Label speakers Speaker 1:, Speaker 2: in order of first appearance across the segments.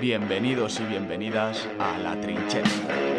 Speaker 1: Bienvenidos y bienvenidas a La Trinchera.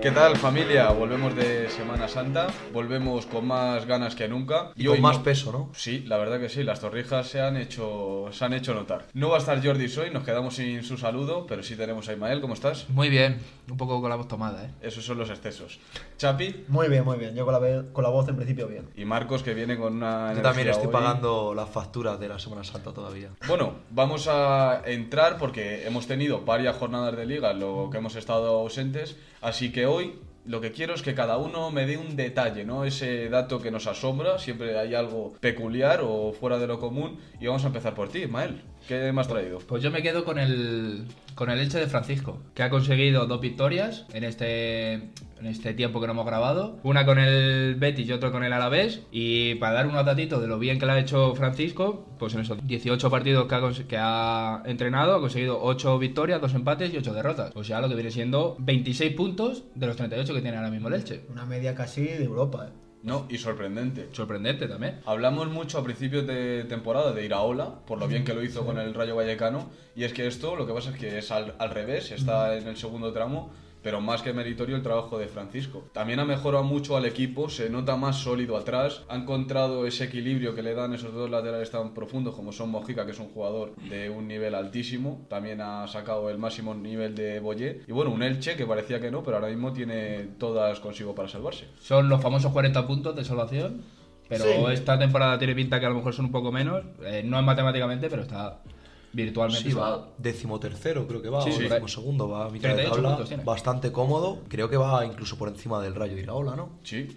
Speaker 1: ¿Qué tal familia? Volvemos de Semana Santa, volvemos con más ganas que nunca.
Speaker 2: Y, con más peso, ¿no?
Speaker 1: Sí, la verdad que sí, las torrijas se han hecho, se han hecho notar. No va a estar Jordi hoy, nos quedamos sin su saludo, pero sí tenemos a Ismael, ¿cómo estás?
Speaker 3: Muy bien, un poco con la voz tomada, ¿eh?
Speaker 1: Esos son los excesos. Chapi.
Speaker 4: Muy bien, muy bien, yo con la, con la voz en principio bien.
Speaker 1: Y Marcos que viene con una...
Speaker 2: Yo también estoy pagando las facturas de la Semana Santa todavía.
Speaker 1: Bueno, vamos a entrar porque hemos tenido varias jornadas de liga, lo que hemos estado ausentes, así que hoy lo que quiero es que cada uno me dé un detalle, ¿no? Ese dato que nos asombra, siempre hay algo peculiar o fuera de lo común. Y vamos a empezar por ti, Ismael. ¿Qué me has traído?
Speaker 3: Pues yo me quedo con el, con el Elche de Francisco, que ha conseguido dos victorias en este, en este tiempo que no hemos grabado. Una con el Betis y otra con el Alavés. Y para dar unos datitos de lo bien que lo ha hecho Francisco, pues en esos 18 partidos que ha, que ha entrenado, ha conseguido 8 victorias, 2 empates y 8 derrotas. O sea, lo que viene siendo 26 puntos de los 38 que tiene ahora mismo el Elche.
Speaker 4: Una media casi de Europa, ¿eh?
Speaker 1: No, y sorprendente.
Speaker 3: Sorprendente también.
Speaker 1: Hablamos mucho a principios de temporada de Iraola, por lo bien que lo hizo con el Rayo Vallecano, y es que esto lo que pasa es que es al, al revés, está en el segundo tramo pero más que meritorio el trabajo de Francisco. También ha mejorado mucho al equipo, se nota más sólido atrás, ha encontrado ese equilibrio que le dan esos dos laterales tan profundos como son Mojica, que es un jugador de un nivel altísimo, también ha sacado el máximo nivel de Boyé, y bueno, un Elche que parecía que no, pero ahora mismo tiene todas consigo para salvarse.
Speaker 3: Son los famosos 40 puntos de salvación, pero esta temporada tiene pinta que a lo mejor son un poco menos, eh, no es matemáticamente, pero está virtualmente.
Speaker 2: Sí, va decimotercero, creo que va, sí, o segundo, va a mitad de tabla, bastante cómodo. Creo que va incluso por encima del Rayo de Iraola, ¿no?
Speaker 1: Sí.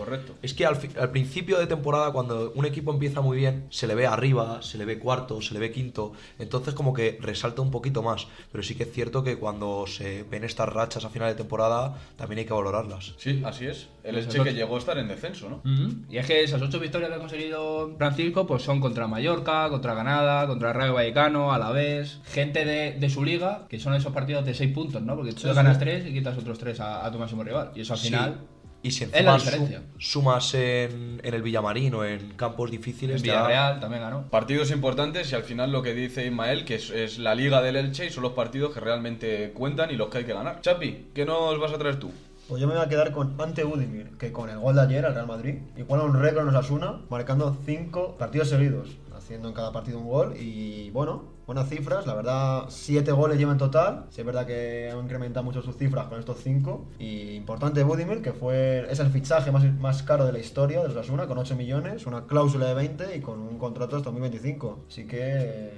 Speaker 1: Correcto.
Speaker 2: Es que al, al, principio de temporada, cuando un equipo empieza muy bien, se le ve arriba, se le ve cuarto, se le ve quinto, entonces como que resalta un poquito más. Pero sí que es cierto que cuando se ven estas rachas a final de temporada, también hay que valorarlas.
Speaker 1: Sí, así es. El Elche que llegó a estar en descenso, ¿no?
Speaker 3: Y es que esas ocho victorias que ha conseguido Francisco, pues son contra Mallorca, contra Granada, contra Rayo Vallecano, Alavés, gente de, de, su liga, que son esos partidos de seis puntos, ¿no? Porque tú ganas tres y quitas otros tres a, a, tu máximo rival. Y eso al final...
Speaker 2: Y si encima sumas en, en, el Villamarín o en campos difíciles. En
Speaker 3: Villarreal también ganó.
Speaker 1: Partidos importantes y al final lo que dice Ismael, que es, es, la liga del Elche y son los partidos que realmente cuentan y los que hay que ganar. Chapi, ¿qué nos vas a traer tú?
Speaker 4: Pues yo me voy a quedar con Ante Udimir, que con el gol de ayer al Real Madrid igual un récord nos Asuna, marcando cinco partidos seguidos, haciendo en cada partido un gol y bueno, buenas cifras, la verdad, siete goles lleva en total. Sí, es verdad que ha incrementado mucho sus cifras con estos cinco. Y importante Budimir, que fue es el fichaje más, más caro de la historia de los Asuna, con 8 millones, una cláusula de 20 y con un contrato hasta 2025. Así que eh,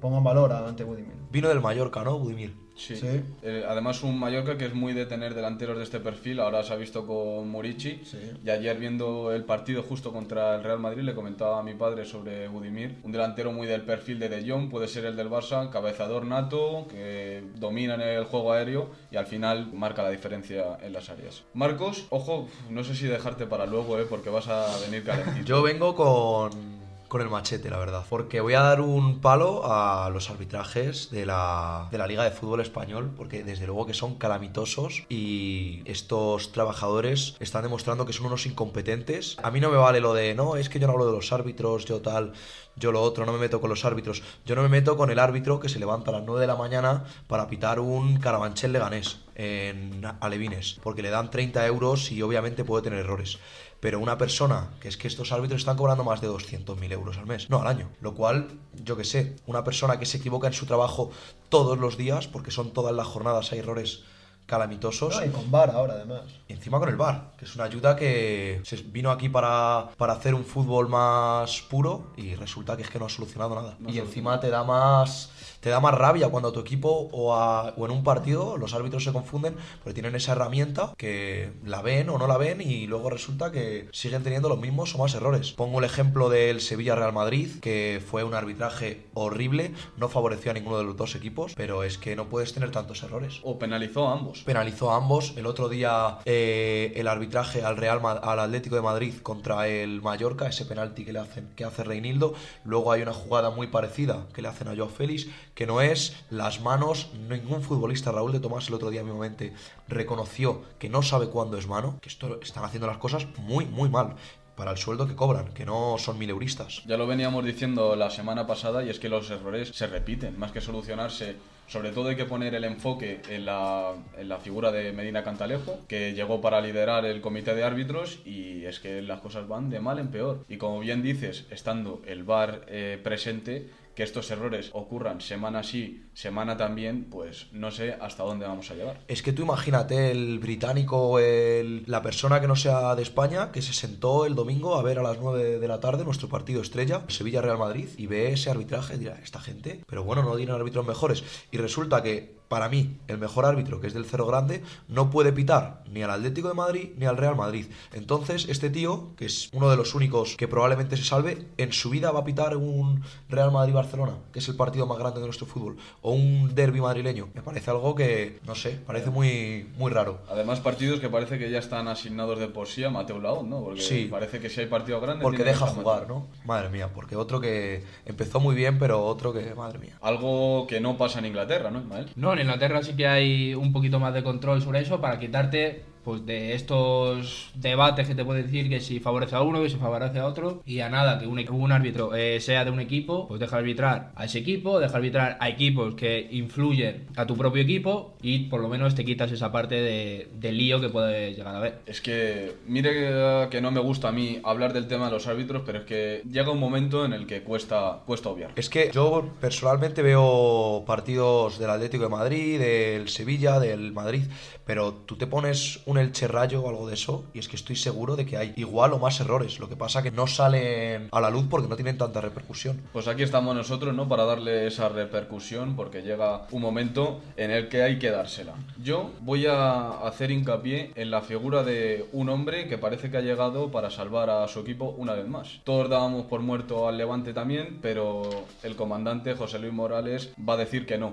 Speaker 4: pongo en valor Ante Budimir.
Speaker 2: Vino del Mallorca, ¿no, Budimir?
Speaker 1: Sí. Eh, además, un Mallorca que es muy de tener delanteros de este perfil. Ahora se ha visto con Murici. Y ayer, viendo el partido justo contra el Real Madrid, le comentaba a mi padre sobre Budimir. Un delantero muy del perfil de De Jong, puede ser el del Barça, cabezador nato, que domina en el juego aéreo y al final marca la diferencia en las áreas. Marcos, ojo, no sé si dejarte para luego, eh, porque vas a venir calentito.
Speaker 2: Yo vengo con con el machete, la verdad. Porque voy a dar un palo a los arbitrajes de la, de la Liga de Fútbol Español, porque desde luego que son calamitosos y estos trabajadores están demostrando que son unos incompetentes. A mí no me vale lo de, no, es que yo no hablo de los árbitros, yo tal, yo lo otro, no me meto con los árbitros. Yo no me meto con el árbitro que se levanta a las 9 de la mañana para pitar un carabanchel leganés en Alevines, porque le dan 30 euros y obviamente puede tener errores pero una persona, que es que estos árbitros están cobrando más de 200.000 euros al mes, no al año, lo cual, yo que sé, una persona que se equivoca en su trabajo todos los días, porque son todas las jornadas, hay errores calamitosos.
Speaker 4: y con VAR ahora además.
Speaker 2: Y encima con el VAR, que es una ayuda que se vino aquí para, para hacer un fútbol más puro y resulta que es que no ha solucionado nada. y encima te da más te da más rabia cuando a tu equipo o, o, en un partido los árbitros se confunden porque tienen esa herramienta que la ven o no la ven y luego resulta que siguen teniendo los mismos o más errores. Pongo el ejemplo del Sevilla-Real Madrid, que fue un arbitraje horrible, no favoreció a ninguno de los dos equipos, pero es que no puedes tener tantos errores.
Speaker 1: O penalizó a ambos.
Speaker 2: Penalizó a ambos. El otro día eh, el arbitraje al Real al Atlético de Madrid contra el Mallorca, ese penalti que le hacen, que hace Reinildo. Luego hay una jugada muy parecida que le hacen a Joao Félix, que no es las manos, ningún futbolista, Raúl de Tomás el otro día mismamente reconoció que no sabe cuándo es mano, que esto están haciendo las cosas muy, muy mal. para el sueldo que cobran, que no son mil euristas.
Speaker 1: Ya lo veníamos diciendo la semana pasada y es que los errores se repiten, más que solucionarse. Sobre todo hay que poner el enfoque en la, en la figura de Medina Cantalejo, que llegó para liderar el comité de árbitros y es que las cosas van de mal en peor. Y como bien dices, estando el VAR eh, presente, que estos errores ocurran semana sí, semana también, pues no sé hasta dónde vamos a llegar.
Speaker 2: Es que tú imagínate el británico, el, la persona que no sea de España, que se sentó el domingo a ver a las 9 de la tarde nuestro partido estrella, Sevilla-Real Madrid, y ve ese arbitraje y dirá, esta gente, pero bueno, no tienen árbitros mejores. Y resulta que para mí, el mejor árbitro, que es del Cero Grande, no puede pitar ni al Atlético de Madrid ni al Real Madrid. Entonces, este tío, que es uno de los únicos que probablemente se salve, en su vida va a pitar un Real Madrid-Barcelona, que es el partido más grande de nuestro fútbol, o un derby madrileño. Me parece algo que, no sé, parece muy, muy raro.
Speaker 1: Además, partidos que parece que ya están asignados de por sí a Mateo Laud, ¿no? Porque
Speaker 2: Sí.
Speaker 1: parece que si hay partido grande.
Speaker 2: Porque deja jugar,
Speaker 1: Mateo.
Speaker 2: ¿no? Madre mía, porque otro que empezó muy bien, pero otro que, madre mía.
Speaker 1: Algo que no pasa en Inglaterra, ¿no, Ismael?
Speaker 3: No, en Inglaterra sí que hay un poquito más de control sobre eso para quitarte pues de estos debates que te puede decir que si favorece a uno, que si favorece a otro y a nada que un, un árbitro eh, sea de un equipo, pues deja arbitrar a ese equipo, deja arbitrar a equipos que influyen a tu propio equipo y por lo menos te quitas esa parte de, de lío que puede llegar a haber.
Speaker 1: Es que, mire que, que no me gusta a mí hablar del tema de los árbitros, pero es que llega un momento en el que cuesta, cuesta obviar.
Speaker 2: Es que yo personalmente veo partidos del Atlético de Madrid, del Sevilla, del Madrid, pero tú te pones un Elche Rayo o algo de eso y es que estoy seguro de que hay igual o más errores. Lo que pasa que no salen a la luz porque no tienen tanta repercusión.
Speaker 1: Pues aquí estamos nosotros, ¿no? Para darle esa repercusión, porque llega un momento en el que hay que dársela. Yo voy a hacer hincapié en la figura de un hombre que parece que ha llegado para salvar a su equipo una vez más. Todos dábamos por muerto al Levante también, pero el comandante José Luis Morales va a decir que no.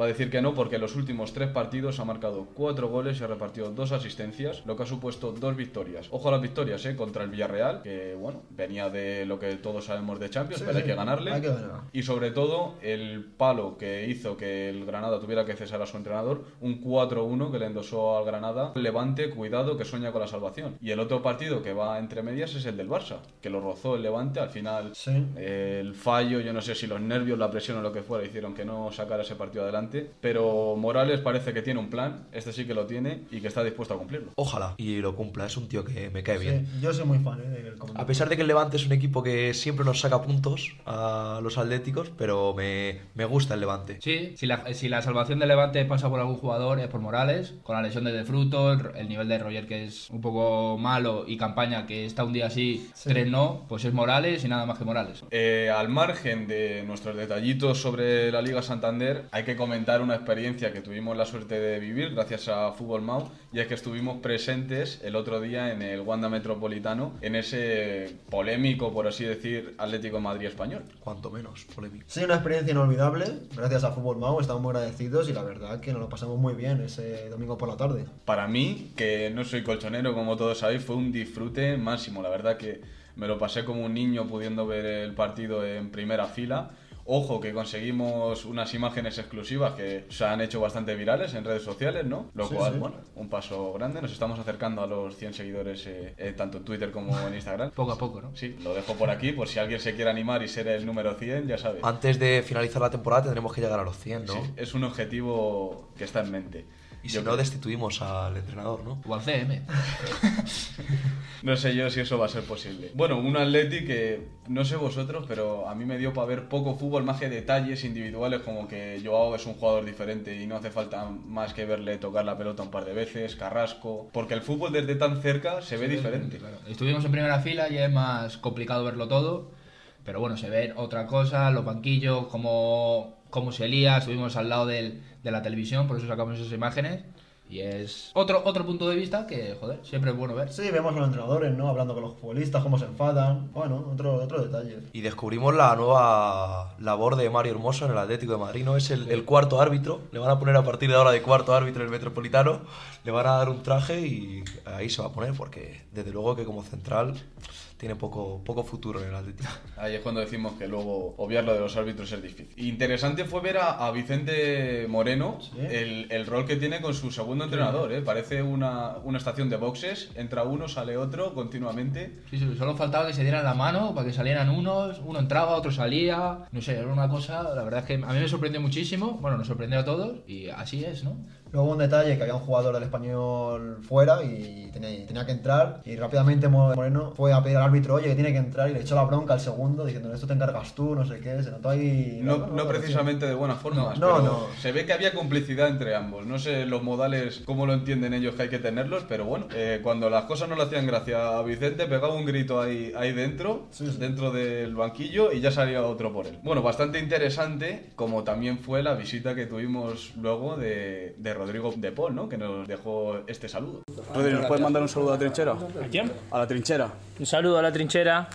Speaker 1: Va a decir que no porque en los últimos tres partidos ha marcado cuatro goles y ha repartido dos asistencias, lo que ha supuesto dos victorias. Ojo a las victorias, ¿eh? Contra el Villarreal, que bueno, venía de lo que todos sabemos de Champions,
Speaker 4: Sí,
Speaker 1: pero hay que ganarle.
Speaker 4: hay que ganar.
Speaker 1: Y sobre todo, el palo que hizo que el Granada tuviera que cesar a su entrenador, un 4-1 que le endosó al Granada. Levante, cuidado, que sueña con la salvación. Y el otro partido que va entre medias es el del Barça, que lo rozó el Levante. Al final,
Speaker 4: Sí.
Speaker 1: eh, el fallo, yo no sé si los nervios, la presión o lo que fuera, hicieron que no sacara ese partido adelante. Pero Morales parece que tiene un plan, este sí que lo tiene y que está dispuesto a cumplirlo.
Speaker 2: Ojalá y lo cumpla, es un tío que me cae bien.
Speaker 4: Yo soy muy fan ¿eh? del.
Speaker 2: A pesar de que el Levante es un equipo que siempre nos saca puntos a los atléticos, pero me, me gusta el Levante.
Speaker 3: Sí, si la, si la salvación del Levante pasa por algún jugador es por Morales, con la lesión de De Fruto, el, el nivel de Roger que es un poco malo y campaña que está un día sí,
Speaker 4: Sí.
Speaker 3: tres no, pues es Morales y nada más que Morales.
Speaker 1: Eh, al margen de nuestros detallitos sobre la Liga Santander, hay que comentar una experiencia que tuvimos la suerte de vivir gracias a Fútbol Mau, y es que estuvimos presentes el otro día en el Wanda Metropolitano, en ese polémico, por así decir, Atlético de Madrid español.
Speaker 2: Cuanto menos polémico.
Speaker 4: Sí, una experiencia inolvidable. Gracias a Fútbol Mau estamos muy agradecidos y la verdad que nos lo pasamos muy bien ese domingo por la tarde.
Speaker 1: Para mí, que no soy colchonero como todos sabéis, fue un disfrute máximo. La verdad que me lo pasé como un niño pudiendo ver el partido en primera fila. Ojo que conseguimos unas imágenes exclusivas que se han hecho bastante virales en redes sociales, ¿no? Lo
Speaker 4: Sí,
Speaker 1: cual,
Speaker 4: sí.
Speaker 1: bueno, un paso grande. Nos estamos acercando a los 100 seguidores eh, eh, tanto en Twitter como en Instagram.
Speaker 3: Poco a poco, ¿no?
Speaker 1: Sí, lo dejo por aquí por si alguien se quiere animar y ser el número 100, ya sabes.
Speaker 2: Antes de finalizar la temporada tendremos que llegar a los 100, ¿no?
Speaker 1: Sí, es un objetivo que está en mente.
Speaker 2: Y si no, destituimos al entrenador, ¿no?
Speaker 3: O al CM.
Speaker 1: No sé yo si eso va a ser posible. Bueno, un Atleti que no sé vosotros, pero a mí me dio para ver poco fútbol, más que detalles individuales como que Joao es un jugador diferente y no hace falta más que verle tocar la pelota un par de veces, Carrasco, porque el fútbol desde tan cerca se ve diferente.
Speaker 3: Claro. Estuvimos en primera fila y es más complicado verlo todo, pero bueno, se ve otra cosa, los banquillos, cómo, cómo se lía, estuvimos al lado del- de la televisión, por eso sacamos esas imágenes. Y es otro, otro punto de vista que, joder, siempre es bueno ver.
Speaker 4: Sí, vemos a los entrenadores, ¿no? Hablando con los futbolistas, cómo se enfadan. Bueno, otro, otro detalle.
Speaker 2: Y descubrimos la nueva labor de Mario Hermoso en el Atlético de Madrid, ¿no? Es el, el cuarto árbitro. Le van a poner a partir de ahora de cuarto árbitro en el Metropolitano. Le van a dar un traje y ahí se va a poner porque desde luego que como central tiene poco, poco futuro en el Atlético.
Speaker 1: Ahí es cuando decimos que luego obviar lo de los árbitros es difícil. Interesante fue ver a, a Vicente Moreno
Speaker 4: Sí.
Speaker 1: el, el rol que tiene con su segundo entrenador. ¿eh? Parece una, una estación de boxes, entra uno, sale otro continuamente.
Speaker 3: Sí, sí, solo faltaba que se dieran la mano para que salieran unos, uno entraba, otro salía, no sé, era una cosa, la verdad es que a mí me sorprendió muchísimo, bueno, nos sorprendió a todos y así es, ¿no?
Speaker 4: Luego un detalle que había un jugador del español fuera y tenía, tenía que entrar y rápidamente Moreno fue a pedir al árbitro, oye, que tiene que entrar y le echó la bronca al segundo diciendo, esto te encargas tú, no sé qué, se notó ahí...
Speaker 1: No, no precisamente de buena forma,
Speaker 4: No,
Speaker 1: pero
Speaker 4: no.
Speaker 1: se ve que había complicidad entre ambos. No sé los modales, cómo lo entienden ellos que hay que tenerlos, pero bueno, eh, cuando las cosas no le hacían gracia a Vicente, pegaba un grito ahí, ahí dentro,
Speaker 4: Sí, sí.
Speaker 1: dentro del banquillo, y ya salía otro por él. Bueno, bastante interesante, como también fue la visita que tuvimos luego de, de Rodrigo de Paul, ¿no? Que nos dejó este saludo.
Speaker 5: Rodri, ¿nos puedes mandar un saludo a la trinchera?
Speaker 6: ¿A quién?
Speaker 5: A la trinchera.
Speaker 6: Un saludo a la trinchera.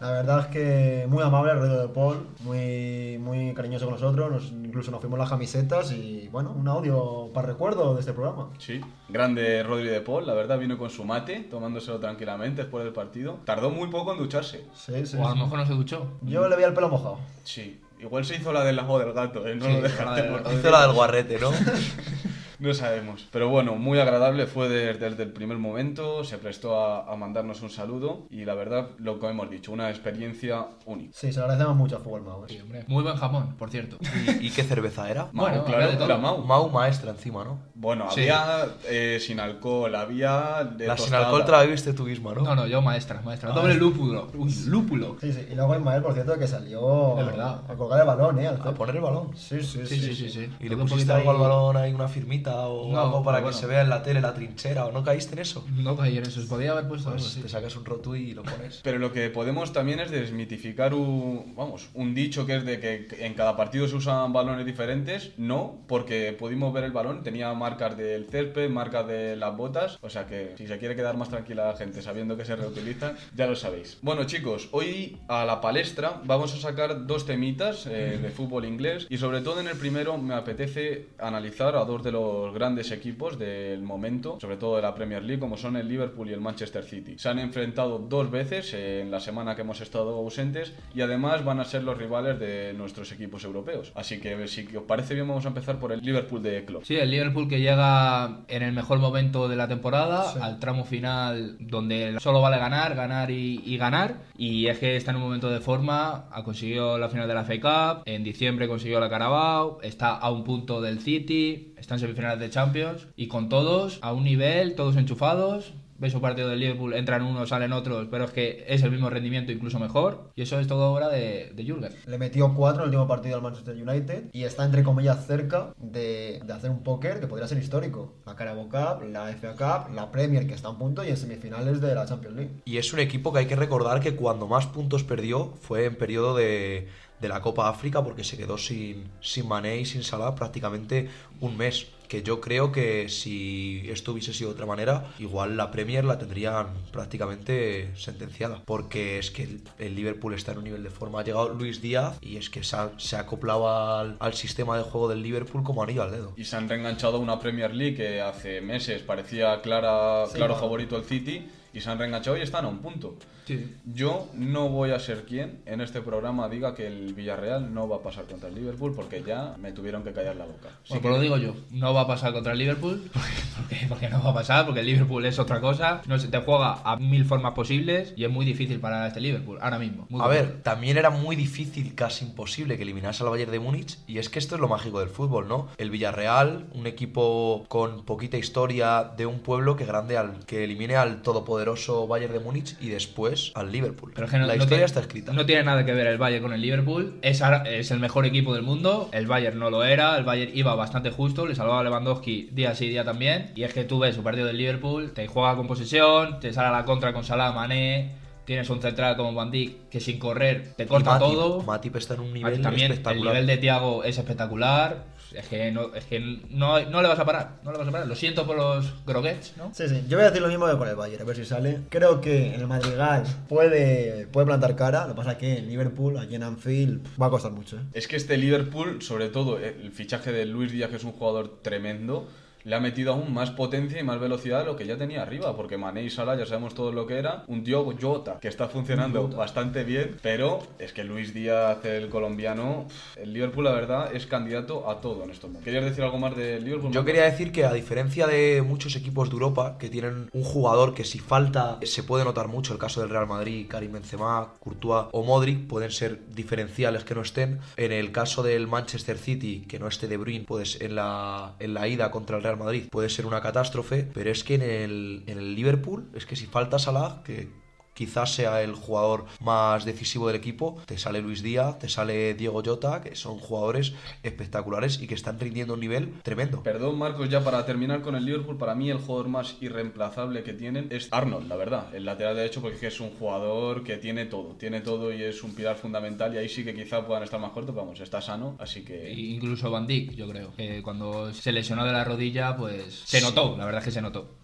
Speaker 4: La verdad es que muy amable Rodrigo de Paul, muy, muy cariñoso con nosotros, nos- incluso nos fuimos las camisetas y bueno, un audio para recuerdo de este programa.
Speaker 1: Sí, grande Rodri de Paul, la verdad vino con su mate, tomándoselo tranquilamente después del partido. Tardó muy poco en ducharse.
Speaker 4: Sí, sí,
Speaker 3: O a lo mejor no se duchó.
Speaker 4: Yo le vi el pelo mojado.
Speaker 1: Sí, igual se hizo la del lago del gato, ¿eh? No
Speaker 3: Sí,
Speaker 1: lo
Speaker 3: la
Speaker 1: descartemos.
Speaker 3: del-
Speaker 2: Hizo la del guarrete, ¿no?
Speaker 1: No sabemos. Pero bueno, muy agradable fue desde, desde el primer momento, se prestó a, a mandarnos un saludo y la verdad, lo que hemos dicho, una experiencia única.
Speaker 4: Sí, se lo agradecemos mucho a Fútbol Mau. ¿eh?
Speaker 3: Sí, hombre. Muy buen jamón, por cierto.
Speaker 2: ¿Y, y qué cerveza era?
Speaker 1: Mau,
Speaker 3: Bueno,
Speaker 1: claro,
Speaker 3: había de todo.
Speaker 1: la Mau.
Speaker 2: Mau maestra encima, ¿no?
Speaker 1: Bueno,
Speaker 3: Sí.
Speaker 1: había eh, sin alcohol, había de
Speaker 2: La sin
Speaker 1: tostada.
Speaker 2: alcohol te la bebiste tú misma, ¿no?
Speaker 3: No, no, yo maestra, maestra. Doble lúpulo. Lúpulo.
Speaker 4: Sí, sí. Y luego Ismael, por cierto, que salió
Speaker 3: Es verdad.
Speaker 4: a colgar el balón, ¿eh? Al
Speaker 2: A poner el balón.
Speaker 4: Sí, sí,
Speaker 3: Sí, sí, sí, sí.
Speaker 2: ¿Y le
Speaker 3: Todo un
Speaker 2: pusiste algo al balón ahí, una firmita o
Speaker 3: No,
Speaker 2: algo para que
Speaker 3: bueno.
Speaker 2: se vea en la tele la trinchera? ¿O no caíste en eso?
Speaker 3: No caí en eso, podía haber puesto algo
Speaker 2: Pues te sacas un rotui y lo pones.
Speaker 1: Pero lo que podemos también es desmitificar un, vamos, un dicho que es de que en cada partido se usan balones diferentes. No, porque pudimos ver el balón, tenía marcas del césped, marcas de las botas. O sea que si se quiere quedar más tranquila la gente sabiendo que se reutilizan, ya lo sabéis. Bueno chicos, hoy a la palestra vamos a sacar dos temitas eh, de fútbol inglés y sobre todo en el primero me apetece analizar a dos de los grandes equipos del momento, sobre todo de la Premier League, como son el Liverpool y el Manchester City. Se han enfrentado dos veces en la semana que hemos estado ausentes y además van a ser los rivales de nuestros equipos europeos. Así que si os parece bien vamos a empezar por el Liverpool de Klopp.
Speaker 3: Sí, el Liverpool que llega en el mejor momento de la temporada,
Speaker 4: Sí.
Speaker 3: al tramo final donde solo vale ganar, ganar y, y ganar. Y es que está en un momento de forma, ha conseguido la final de la FA Cup, en diciembre consiguió la Carabao, está a un punto del City, está en semifinales de Champions y con todos a un nivel, todos enchufados. Ves un partido del Liverpool, entran unos, salen otros, pero es que es el mismo rendimiento, incluso mejor. Y eso es todo obra de, de Jürgen.
Speaker 4: Le metió 4 en el último partido al Manchester United y está entre comillas cerca de, de hacer un póker que podría ser histórico. La Carabao Cup, la FA Cup, la Premier que está a un punto y en semifinales de la Champions League.
Speaker 2: Y es un equipo que hay que recordar que cuando más puntos perdió fue en periodo de, de la Copa África porque se quedó sin, sin Mané y sin Salah prácticamente un mes. Que yo creo que si esto hubiese sido de otra manera, igual la Premier la tendrían prácticamente sentenciada. Porque es que el, el Liverpool está en un nivel de forma. Ha llegado Luis Díaz y es que se ha, se ha acoplado al, al sistema de juego del Liverpool como anillo al dedo.
Speaker 1: Y se han reenganchado a una Premier League que hace meses parecía clara,
Speaker 4: Sí,
Speaker 1: claro
Speaker 4: claro.
Speaker 1: favorito el City y se han reenganchado y están a un punto.
Speaker 3: Sí.
Speaker 1: Yo no voy a ser quien en este programa diga que el Villarreal no va a pasar contra el Liverpool porque ya me tuvieron que callar la boca. Así
Speaker 3: Bueno, pues lo digo yo, no va a pasar contra el Liverpool, porque, porque, porque no va a pasar, porque el Liverpool es otra cosa, no se te juega a mil formas posibles y es muy difícil para este Liverpool, ahora mismo. muy
Speaker 2: A
Speaker 3: difícil.
Speaker 2: ver, también era muy difícil, casi imposible que eliminase al Bayern de Múnich. Y es que esto es lo mágico del fútbol, ¿no? El Villarreal, un equipo con poquita historia de un pueblo que grande al que elimine al todopoderoso Bayern de Múnich y después al Liverpool.
Speaker 3: Pero es que no-
Speaker 2: la
Speaker 3: no
Speaker 2: historia
Speaker 3: tiene-
Speaker 2: está escrita.
Speaker 3: No tiene nada que ver el Bayern con el Liverpool. Es, es el mejor equipo del mundo. El Bayern no lo era. El Bayern iba bastante justo. Le salvaba a Lewandowski día sí día también. Y es que tú ves un partido del Liverpool, te juega con posesión, te sale a la contra con Salah, Mané. Tienes un central como Van Dijk que sin correr te corta
Speaker 2: Matip,
Speaker 3: todo.
Speaker 2: Matip está en un nivel
Speaker 3: también, el
Speaker 2: espectacular.
Speaker 3: nivel de Thiago es espectacular. Es que, no, es que no, no le vas a parar. No le vas a parar. Lo siento por los groguets, ¿no?
Speaker 4: Sí, sí. Yo voy a decir lo mismo que con el Bayern, a ver si sale. Creo que en el Madrigal puede, puede plantar cara. Lo que pasa es que en Liverpool, allí en Anfield, va a costar mucho. ¿eh?
Speaker 1: Es que este Liverpool, sobre todo el fichaje de Luis Díaz, que es un jugador tremendo, le ha metido aún más potencia y más velocidad de lo que ya tenía arriba, porque Mané y Salah ya sabemos todo lo que era, un Diogo Jota que está funcionando bastante bien, pero es que Luis Díaz, el colombiano, el Liverpool la verdad es candidato a todo en estos momentos. ¿Querías decir algo más del Liverpool?
Speaker 2: Yo quería decir que a diferencia de muchos equipos de Europa que tienen un jugador que si falta se puede notar mucho, el caso del Real Madrid, Karim Benzema, Courtois o Modric pueden ser diferenciales que no estén. En el caso del Manchester City, que no esté De Bruyne, pues en la, en la ida contra el Real Madrid puede ser una catástrofe, pero es que en el, en el Liverpool, es que si falta Salah, que quizás sea el jugador más decisivo del equipo, te sale Luis Díaz, te sale Diego Jota, que son jugadores espectaculares y que están rindiendo un nivel tremendo.
Speaker 1: Perdón, Marcos, ya para terminar con el Liverpool, para mí el jugador más irreemplazable que tienen es Arnold, la verdad, el lateral derecho, porque es un jugador que tiene todo, tiene todo y es un pilar fundamental y ahí sí que quizá puedan estar más cortos, vamos, está sano, así que...
Speaker 3: Incluso Van Dijk, yo creo, que cuando se lesionó de la rodilla, pues se notó, la verdad es que se notó.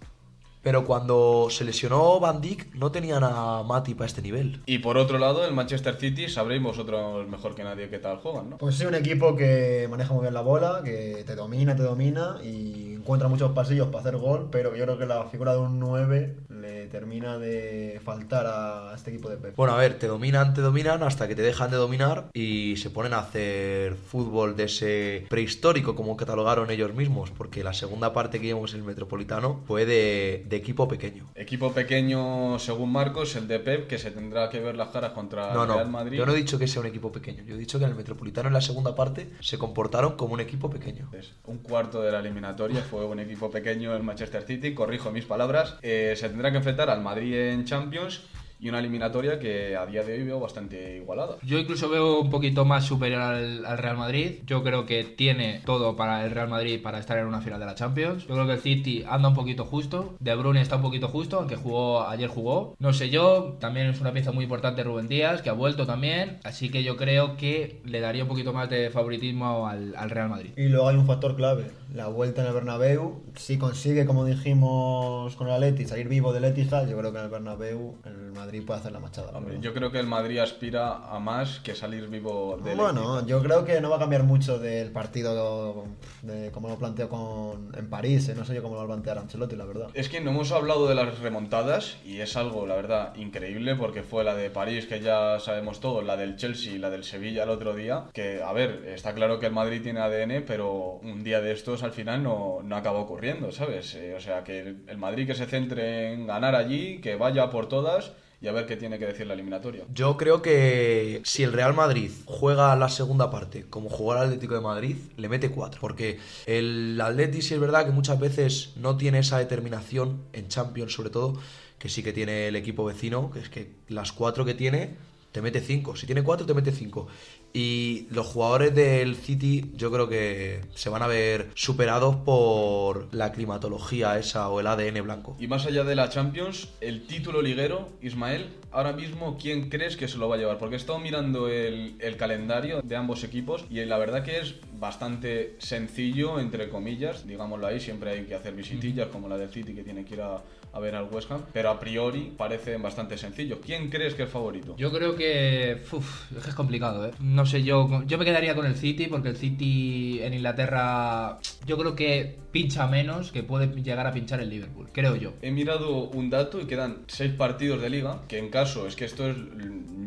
Speaker 2: Pero cuando se lesionó Van Dijk no tenían a Mati para este nivel.
Speaker 1: Y por otro lado, el Manchester City, sabréis vosotros mejor que nadie qué tal juegan, ¿no?
Speaker 4: Pues sí, un equipo que maneja muy bien la bola, que te domina, te domina y encuentra muchos pasillos para hacer gol, pero yo creo que la figura de un 9 le termina de faltar a este equipo de Pep.
Speaker 2: Bueno, a ver, te dominan, te dominan hasta que te dejan de dominar y se ponen a hacer fútbol de ese prehistórico, como catalogaron ellos mismos, porque la segunda parte que vimos en el Metropolitano fue de, de equipo pequeño.
Speaker 1: Equipo pequeño, según Marcos, el de Pep, que se tendrá que ver las caras contra
Speaker 2: No,
Speaker 1: el
Speaker 2: no,
Speaker 1: Real Madrid.
Speaker 2: yo no he dicho que sea un equipo pequeño, yo he dicho que en el Metropolitano en la segunda parte se comportaron como un equipo pequeño.
Speaker 1: Un cuarto de la eliminatoria fue un equipo pequeño el Manchester City, corrijo mis palabras. Eh, se tendrá que enfrentar al Madrid en Champions y una eliminatoria que a día de hoy veo bastante igualada.
Speaker 3: Yo incluso veo un poquito más superior al, al Real Madrid. Yo creo que tiene todo para el Real Madrid para estar en una final de la Champions. Yo creo que el City anda un poquito justo. De Bruyne está un poquito justo, aunque jugó ayer jugó. No sé yo, también es una pieza muy importante Rubén Díaz, que ha vuelto también. Así que yo creo que le daría un poquito más de favoritismo al, al Real Madrid.
Speaker 4: Y luego hay un factor clave, la vuelta en el Bernabéu. Si consigue, como dijimos con el Atleti, salir vivo del Etihad, yo creo que en el Bernabéu el Madrid puede hacer la machada.
Speaker 1: Hombre, yo creo que el Madrid aspira a más que salir vivo del
Speaker 4: Bueno, yo creo que no va a cambiar mucho del partido de como lo planteó con, en París. ¿eh? No sé yo cómo lo va a plantear Ancelotti, la verdad.
Speaker 1: Es que no hemos hablado de las remontadas y es algo, la verdad, increíble porque fue la de París, que ya sabemos todo, la del Chelsea y la del Sevilla el otro día. Que, a ver, está claro que el Madrid tiene ADN, pero un día de estos al final no, no acaba ocurriendo, ¿sabes? Eh, o sea, que el Madrid que se centre en ganar allí, que vaya por todas y a ver qué tiene que decir la eliminatoria.
Speaker 2: Yo creo que si el Real Madrid juega la segunda parte como jugó el Atlético de Madrid, le mete cuatro. Porque el Atleti sí es verdad que muchas veces no tiene esa determinación, en Champions sobre todo, que sí que tiene el equipo vecino, que es que las cuatro que tiene, te mete cinco. Si tiene cuatro, te mete cinco. Y los jugadores del City yo creo que se van a ver superados por la climatología esa o el ADN blanco.
Speaker 1: Y más allá de la Champions, el título liguero, Ismael, ahora mismo, ¿quién crees que se lo va a llevar? Porque he estado mirando el, el calendario de ambos equipos y la verdad que es bastante sencillo, entre comillas, digámoslo ahí, siempre hay que hacer visitillas como la del City que tiene que ir a, a ver al West Ham, pero a priori parece bastante sencillo. ¿Quién crees que es favorito?
Speaker 3: Yo creo que, uf, es complicado, ¿eh? No sé, yo, yo me quedaría con el City porque el City en Inglaterra yo creo que pincha menos que puede llegar a pinchar el Liverpool, creo yo.
Speaker 1: He mirado un dato y quedan seis partidos de liga, que en caso, es que esto es,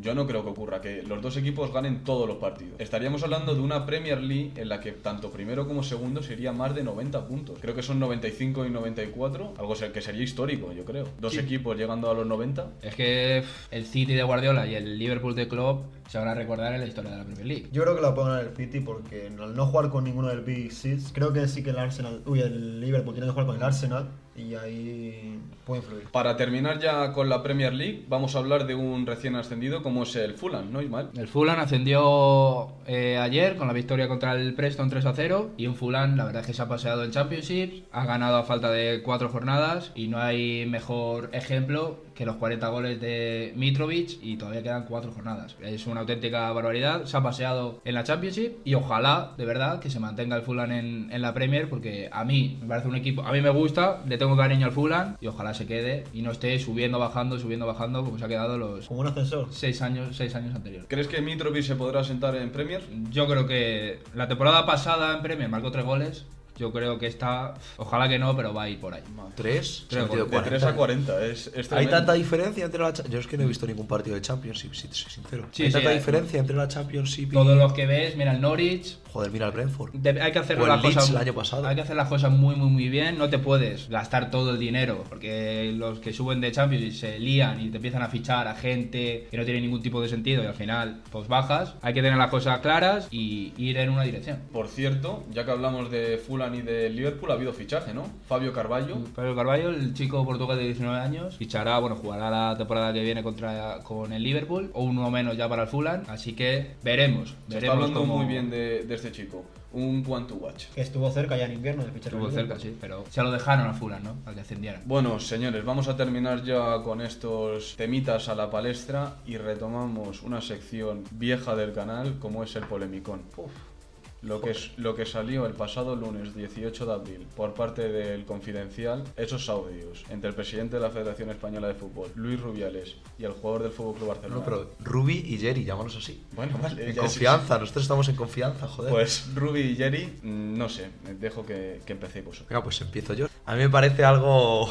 Speaker 1: yo no creo que ocurra, que los dos equipos ganen todos los partidos. Estaríamos hablando de una Premier League en la que tanto primero como segundo sería más de 90 puntos. Creo que son 95 y 94, algo que sería histórico, yo creo. Dos equipos llegando a los 90.
Speaker 3: Es que el City de Guardiola y el Liverpool de Klopp se van a recordar en la historia de la Premier League.
Speaker 4: Yo creo que la puede ganar el City porque al no jugar con ninguno del Big Six, creo que sí que el Arsenal, uy, el Liverpool tiene que jugar con el Arsenal y ahí puede influir.
Speaker 1: Para terminar ya con la Premier League, vamos a hablar de un recién ascendido como es el Fulham, ¿no, Ismael?
Speaker 3: El Fulham ascendió eh, ayer con la victoria contra el Preston 3 a 0 y un Fulham la verdad es que se ha paseado en Championship, ha ganado a falta de cuatro jornadas y no hay mejor ejemplo que los 40 goles de Mitrovic y todavía quedan cuatro jornadas. Es una auténtica barbaridad, se ha paseado en la Championship y ojalá de verdad que se mantenga el Fulham en, en la Premier porque a mí me parece un equipo, a mí me gusta, le tengo cariño al Fulham y ojalá se quede y no esté subiendo, bajando, subiendo, bajando como se ha quedado los
Speaker 4: Como un ascensor.
Speaker 3: seis años, seis años anteriores.
Speaker 1: ¿Crees que Mitrovic se podrá sentar en Premier?
Speaker 3: Yo creo que la temporada pasada en Premier marcó tres goles. Yo creo que está. Ojalá que no, pero va a ir por ahí.
Speaker 2: ¿Tres?
Speaker 3: Creo
Speaker 2: Se ha metido
Speaker 3: que
Speaker 1: De 3 a
Speaker 2: 40.
Speaker 1: 40, es, es
Speaker 2: ¿Hay tanta diferencia entre la Yo es que no he visto ningún partido de Championship, si te soy sincero.
Speaker 3: Sí,
Speaker 2: ¿Hay
Speaker 3: sí,
Speaker 2: tanta
Speaker 3: hay-
Speaker 2: diferencia entre la Championship y...
Speaker 3: Todos los que ves, mira el Norwich.
Speaker 2: Joder, mira el Brentford.
Speaker 3: de- hay que hacer
Speaker 2: O el
Speaker 3: las
Speaker 2: Leeds
Speaker 3: cosas
Speaker 2: el año pasado.
Speaker 3: Hay que hacer las cosas muy, muy, muy bien. No te puedes gastar todo el dinero. Porque los que suben de Champions y se lían y te empiezan a fichar a gente que no tiene ningún tipo de sentido y al final, pues bajas. Hay que tener las cosas claras y ir en una dirección.
Speaker 1: Por cierto, ya que hablamos de Fulham y de Liverpool, ha habido fichaje, ¿no? Fabio Carballo.
Speaker 3: Pablo Carballo, el chico portugués de 19 años, fichará, bueno, jugará la temporada que viene contra con el Liverpool o uno menos ya para el Fulham, así que veremos.
Speaker 1: Se
Speaker 3: veremos
Speaker 1: está hablando
Speaker 3: cómo-
Speaker 1: muy bien de, de este chico. Un one to watch.
Speaker 4: Que estuvo cerca ya en invierno de fichar
Speaker 3: Estuvo cerca, sí, pero se lo dejaron al Fulham, ¿no? Al que ascendiera.
Speaker 1: Bueno, señores, vamos a terminar ya con estos temitas a la palestra y retomamos una sección vieja del canal como es el polemicón. Lo que, es, lo que salió el pasado lunes 18 de abril por parte del Confidencial, esos audios entre el presidente de la Federación Española de Fútbol, Luis Rubiales, y el jugador del Fútbol Club Barcelona.
Speaker 2: No, pero Ruby y Jerry, llámanos así.
Speaker 1: Bueno, vale.
Speaker 2: En
Speaker 1: sí,
Speaker 2: confianza, nosotros estamos en confianza, joder.
Speaker 1: Pues Ruby y Jerry, no sé, dejo que, que empecéis vosotros.
Speaker 2: Venga, pues empiezo yo. A mí me parece algo.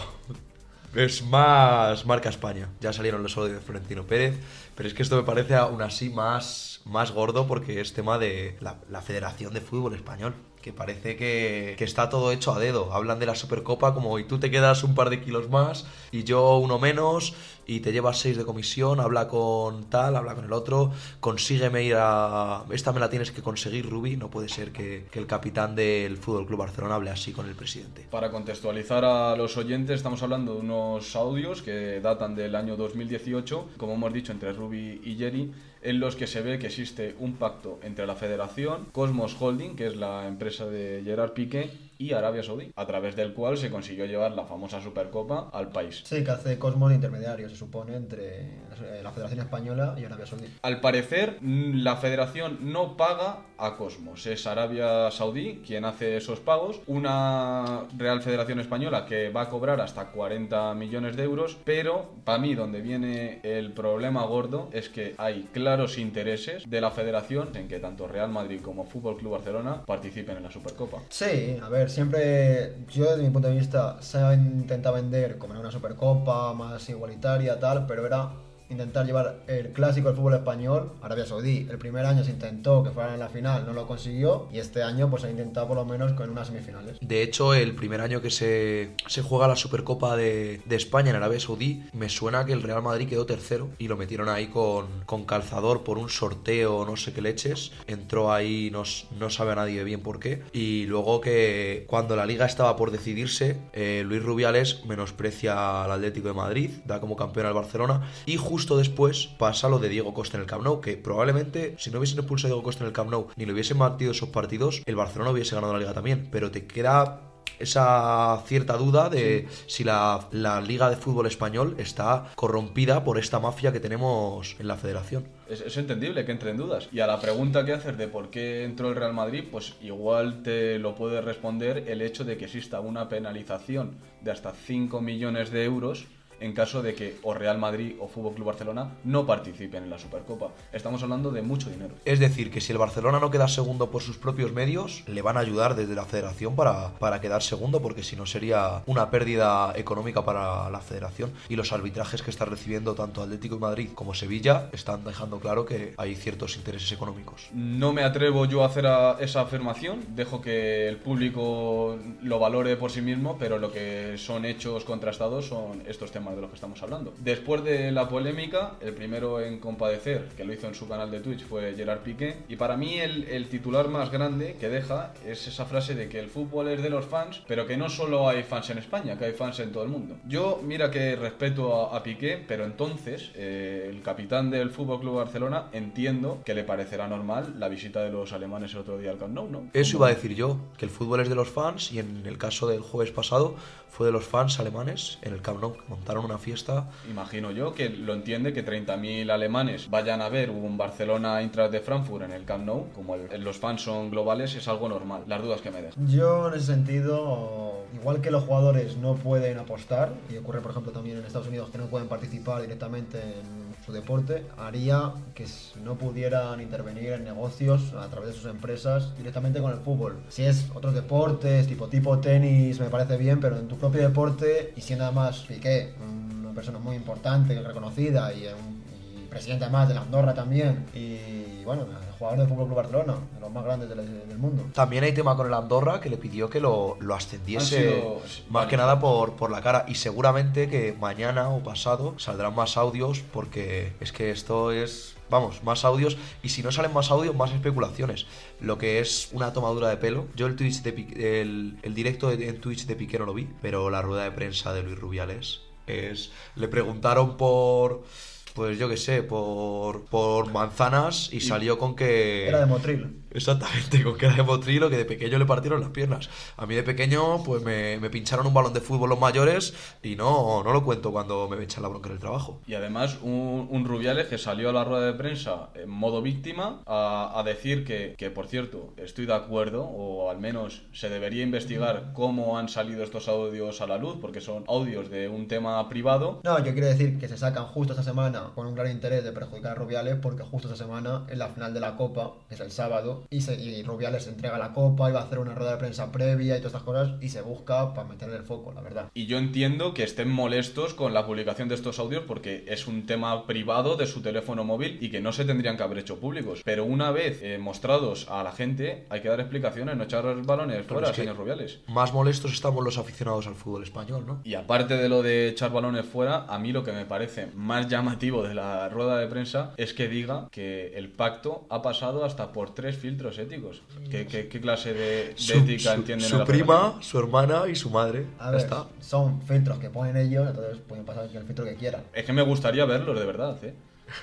Speaker 2: Es más marca España. Ya salieron los audios de Florentino Pérez, pero es que esto me parece aún así más, más gordo porque es tema de la, Federación de Fútbol Español. Que parece que, está todo hecho a dedo. Hablan de la Supercopa como y tú te quedas un par de kilos más y yo uno menos y te llevas seis de comisión, habla con tal, habla con el otro, consígueme ir a... Esta me la tienes que conseguir, Rubi. No puede ser que, el capitán del Fútbol Club Barcelona hable así con el presidente.
Speaker 1: Para contextualizar a los oyentes, estamos hablando de unos audios que datan del año 2018, como hemos dicho, entre Ruby y Jerry, en los que se ve que existe un pacto entre la federación, Cosmos Holding, que es la empresa de Gerard Piqué, y Arabia Saudí, a través del cual se consiguió llevar la famosa Supercopa al país.
Speaker 4: Sí, que hace Cosmos intermediario, se supone, entre la Federación Española y Arabia Saudí.
Speaker 1: Al parecer, la federación no paga a Cosmos. Es Arabia Saudí quien hace esos pagos. Una Real Federación Española que va a cobrar hasta 40 millones de euros. Pero, para mí, donde viene el problema gordo es que hay claros intereses de la federación en que tanto Real Madrid como Fútbol Club Barcelona participen en la Supercopa.
Speaker 4: Sí, a ver, siempre yo desde mi punto de vista se ha intentado vender como era una supercopa más igualitaria, tal, pero era intentar llevar el clásico del fútbol español Arabia Saudí. El primer año se intentó que fuera en la final, no lo consiguió, y este año pues se ha intentado por lo menos con unas semifinales.
Speaker 2: De hecho, el primer año que se, se juega la Supercopa de, de España en Arabia Saudí, me suena que el Real Madrid quedó tercero y lo metieron ahí con, con calzador por un sorteo, no sé qué leches. Entró ahí, no, no sabe a nadie bien por qué. Y luego que cuando la liga estaba por decidirse, eh, Luis Rubiales menosprecia al Atlético de Madrid, da como campeón al Barcelona y justo después pasa lo de Diego Costa en el Camp Nou, que probablemente si no hubiesen expulsado a Diego Costa en el Camp Nou ni le hubiesen batido esos partidos, el Barcelona hubiese ganado la liga también, pero te queda esa cierta duda de si la, la Liga de Fútbol Español está corrompida por esta mafia que tenemos en la federación.
Speaker 1: Es, es entendible que entre en dudas. Y a la pregunta que haces de por qué entró el Real Madrid, pues igual te lo puede responder el hecho de que exista una penalización de hasta 5 millones de euros en caso de que o Real Madrid o Fútbol Club Barcelona no participen en la Supercopa. Estamos hablando de mucho dinero.
Speaker 2: Es decir, que si el Barcelona no queda segundo por sus propios medios, le van a ayudar desde la federación para, para quedar segundo, porque si no sería una pérdida económica para la federación. Y los arbitrajes que está recibiendo tanto Atlético de Madrid como Sevilla están dejando claro que hay ciertos intereses económicos.
Speaker 1: No me atrevo yo a hacer a- esa afirmación, dejo que el público lo valore por sí mismo, pero lo que son hechos contrastados son estos temas de los que estamos hablando. Después de la polémica, el primero en compadecer, que lo hizo en su canal de Twitch, fue Gerard Piqué, y para mí el, el titular más grande que deja es esa frase de que el fútbol es de los fans, pero que no solo hay fans en España, que hay fans en todo el mundo. Yo, mira que respeto a, a Piqué, pero entonces eh, el capitán del Fútbol Club Barcelona entiendo que le parecerá normal la visita de los alemanes el otro día al Camp Nou, ¿no?
Speaker 2: Eso iba a decir yo, que el fútbol es de los fans y en el caso del jueves pasado fue de los fans alemanes en el Camp Nou, que montaron una fiesta.
Speaker 1: Imagino yo que lo entiende que 30.000 alemanes vayan a ver un Barcelona Eintracht de Frankfurt en el Camp Nou, como el- los fans son globales, es algo normal. Las dudas que me dejan.
Speaker 4: Yo en ese sentido, igual que los jugadores no pueden apostar, y ocurre por ejemplo también en Estados Unidos que no pueden participar directamente en su deporte, haría que no pudieran intervenir en negocios a través de sus empresas directamente con el fútbol. Si es otros deportes, tipo tipo tenis, me parece bien, pero en tu propio deporte, y siendo además Piqué, una persona muy importante, reconocida y, un- y presidente además de la Andorra también, y bueno, jugador del Fútbol Club Barcelona, de los más grandes del, del mundo.
Speaker 2: También hay tema con el Andorra que le pidió que lo, lo ascendiese
Speaker 1: sido-
Speaker 2: más
Speaker 1: vale.
Speaker 2: que nada por, por la cara. Y seguramente que mañana o pasado saldrán más audios porque es que esto es... Vamos, más audios y si no salen más audios, más especulaciones. Lo que es una tomadura de pelo. Yo el Twitch de el, el directo de- en Twitch de Piqué no lo vi, pero la rueda de prensa de Luis Rubiales es... Le preguntaron por... Pues yo qué sé, por, por manzanas y salió con que...
Speaker 4: Era de Motril.
Speaker 2: Exactamente, con que era de motrilo que de pequeño le partieron las piernas. A mí de pequeño, pues me, me pincharon un balón de fútbol los mayores y no, no lo cuento cuando me echan la bronca en el trabajo.
Speaker 1: Y además un, un Rubiales que salió a la rueda de prensa en modo víctima a, a decir que, que, por cierto, estoy de acuerdo, o al menos se debería investigar cómo han salido estos audios a la luz, porque son audios de un tema privado.
Speaker 4: No, yo quiero decir que se sacan justo esta semana con un gran interés de perjudicar a Rubiales porque justo esta semana es la final de la Copa, que es el sábado, y, se, y Rubiales entrega la Copa y va a hacer una rueda de prensa previa y todas estas cosas y se busca para meterle el foco, la verdad.
Speaker 1: Y yo entiendo que estén molestos con la publicación de estos audios porque es un tema privado de su teléfono móvil y que no se tendrían que haber hecho públicos. Pero una vez eh, mostrados a la gente, hay que dar explicaciones, no echar los balones fuera,
Speaker 2: es que-
Speaker 1: señor Rubiales.
Speaker 2: Más molestos estamos los aficionados al fútbol español, ¿no?
Speaker 1: Y aparte de lo de echar balones fuera, a mí lo que me parece más llamativo de la rueda de prensa es que diga que el pacto ha pasado hasta por tres filtros éticos. ¿Qué, qué- qué clase de, de
Speaker 2: Su,
Speaker 1: ética
Speaker 2: su-
Speaker 1: entienden
Speaker 2: su prima, su hermana y su madre.
Speaker 4: A ver,
Speaker 2: está.
Speaker 4: son filtros que ponen ellos, entonces pueden pasar el filtro que quieran.
Speaker 1: Es que me gustaría verlos de verdad, ¿eh?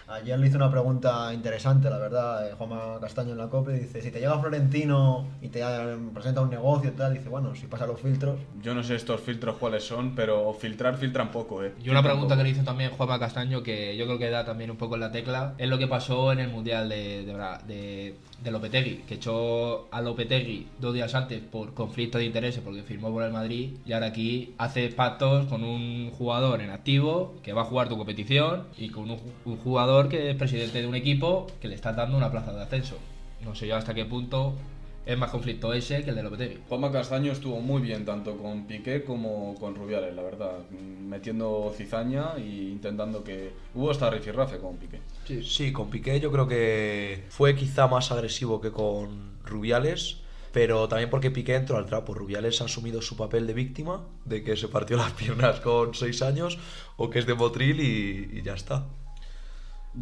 Speaker 4: Ayer le hice una pregunta interesante, la verdad, eh, Juanma Castaño en la COPE, dice, si te llega Florentino y te eh, presenta un negocio y tal, dice, bueno, si pasa los filtros,
Speaker 1: Yo no sé estos filtros cuáles son, pero filtrar filtran poco, ¿eh?
Speaker 3: Y una pregunta
Speaker 1: poco.
Speaker 3: que le hizo también Juanma Castaño, que yo creo que da también un poco en la tecla, es lo que pasó en el Mundial de, de, de, de Lopetegui, que echó a Lopetegui dos días antes por conflicto de intereses porque firmó por el Madrid y ahora aquí hace pactos con un jugador en activo que va a jugar tu competición y con un, un jugador que es presidente de un equipo que le está dando una plaza de ascenso. No sé yo hasta qué punto es más conflicto ese que el de Lopetegui.
Speaker 1: Juanma Castaño estuvo muy bien tanto con Piqué como con Rubiales, la verdad. Metiendo cizaña e intentando que... Hubo hasta rifirrafe con Piqué.
Speaker 2: Sí, con Piqué yo creo que fue quizá más agresivo que con Rubiales, pero también porque Piqué entró al trapo. Rubiales ha asumido su papel de víctima, de que se partió las piernas con 6 años, o que es de Motril y, y ya está.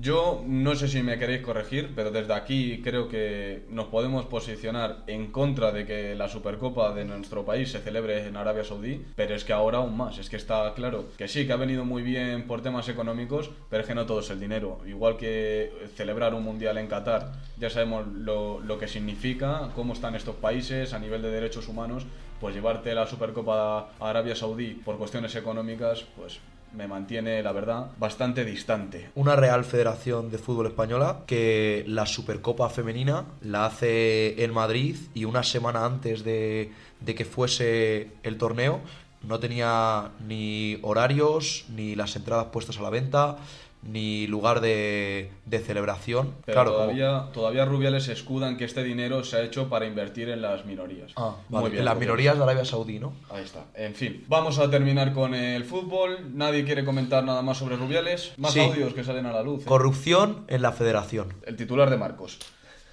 Speaker 1: Yo no sé si me queréis corregir, pero desde aquí creo que nos podemos posicionar en contra de que la Supercopa de nuestro país se celebre en Arabia Saudí, pero es que ahora aún más, es que está claro que sí, que ha venido muy bien por temas económicos, pero es que no todo es el dinero. Igual que celebrar un mundial en Qatar, ya sabemos lo, lo que significa, cómo están estos países a nivel de derechos humanos, pues llevarte la Supercopa a Arabia Saudí por cuestiones económicas, pues me mantiene, la verdad, bastante distante.
Speaker 2: Una Real Federación de Fútbol Española que la Supercopa Femenina la hace en Madrid y una semana antes de, de que fuese el torneo no tenía ni horarios, ni las entradas puestas a la venta, ni lugar de, de celebración.
Speaker 1: Pero
Speaker 2: claro, como-
Speaker 1: todavía, todavía Rubiales escudan que este dinero se ha hecho para invertir en las minorías.
Speaker 2: Ah,
Speaker 1: Muy
Speaker 2: vale,
Speaker 1: bien,
Speaker 2: en las minorías de Arabia Saudí, ¿no?
Speaker 1: Ahí está. En fin, vamos a terminar con el fútbol. Nadie quiere comentar nada más sobre Rubiales. Más
Speaker 2: Sí.
Speaker 1: audios que salen a la luz. ¿eh?
Speaker 2: Corrupción en la federación.
Speaker 1: El titular de Marcos.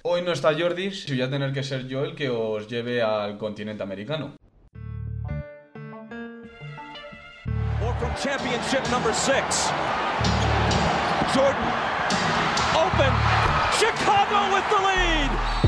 Speaker 1: Hoy no está Jordi, si voy a tener que ser yo el que os lleve al continente americano.
Speaker 6: or from championship number six. Jordan open. Chicago with the lead.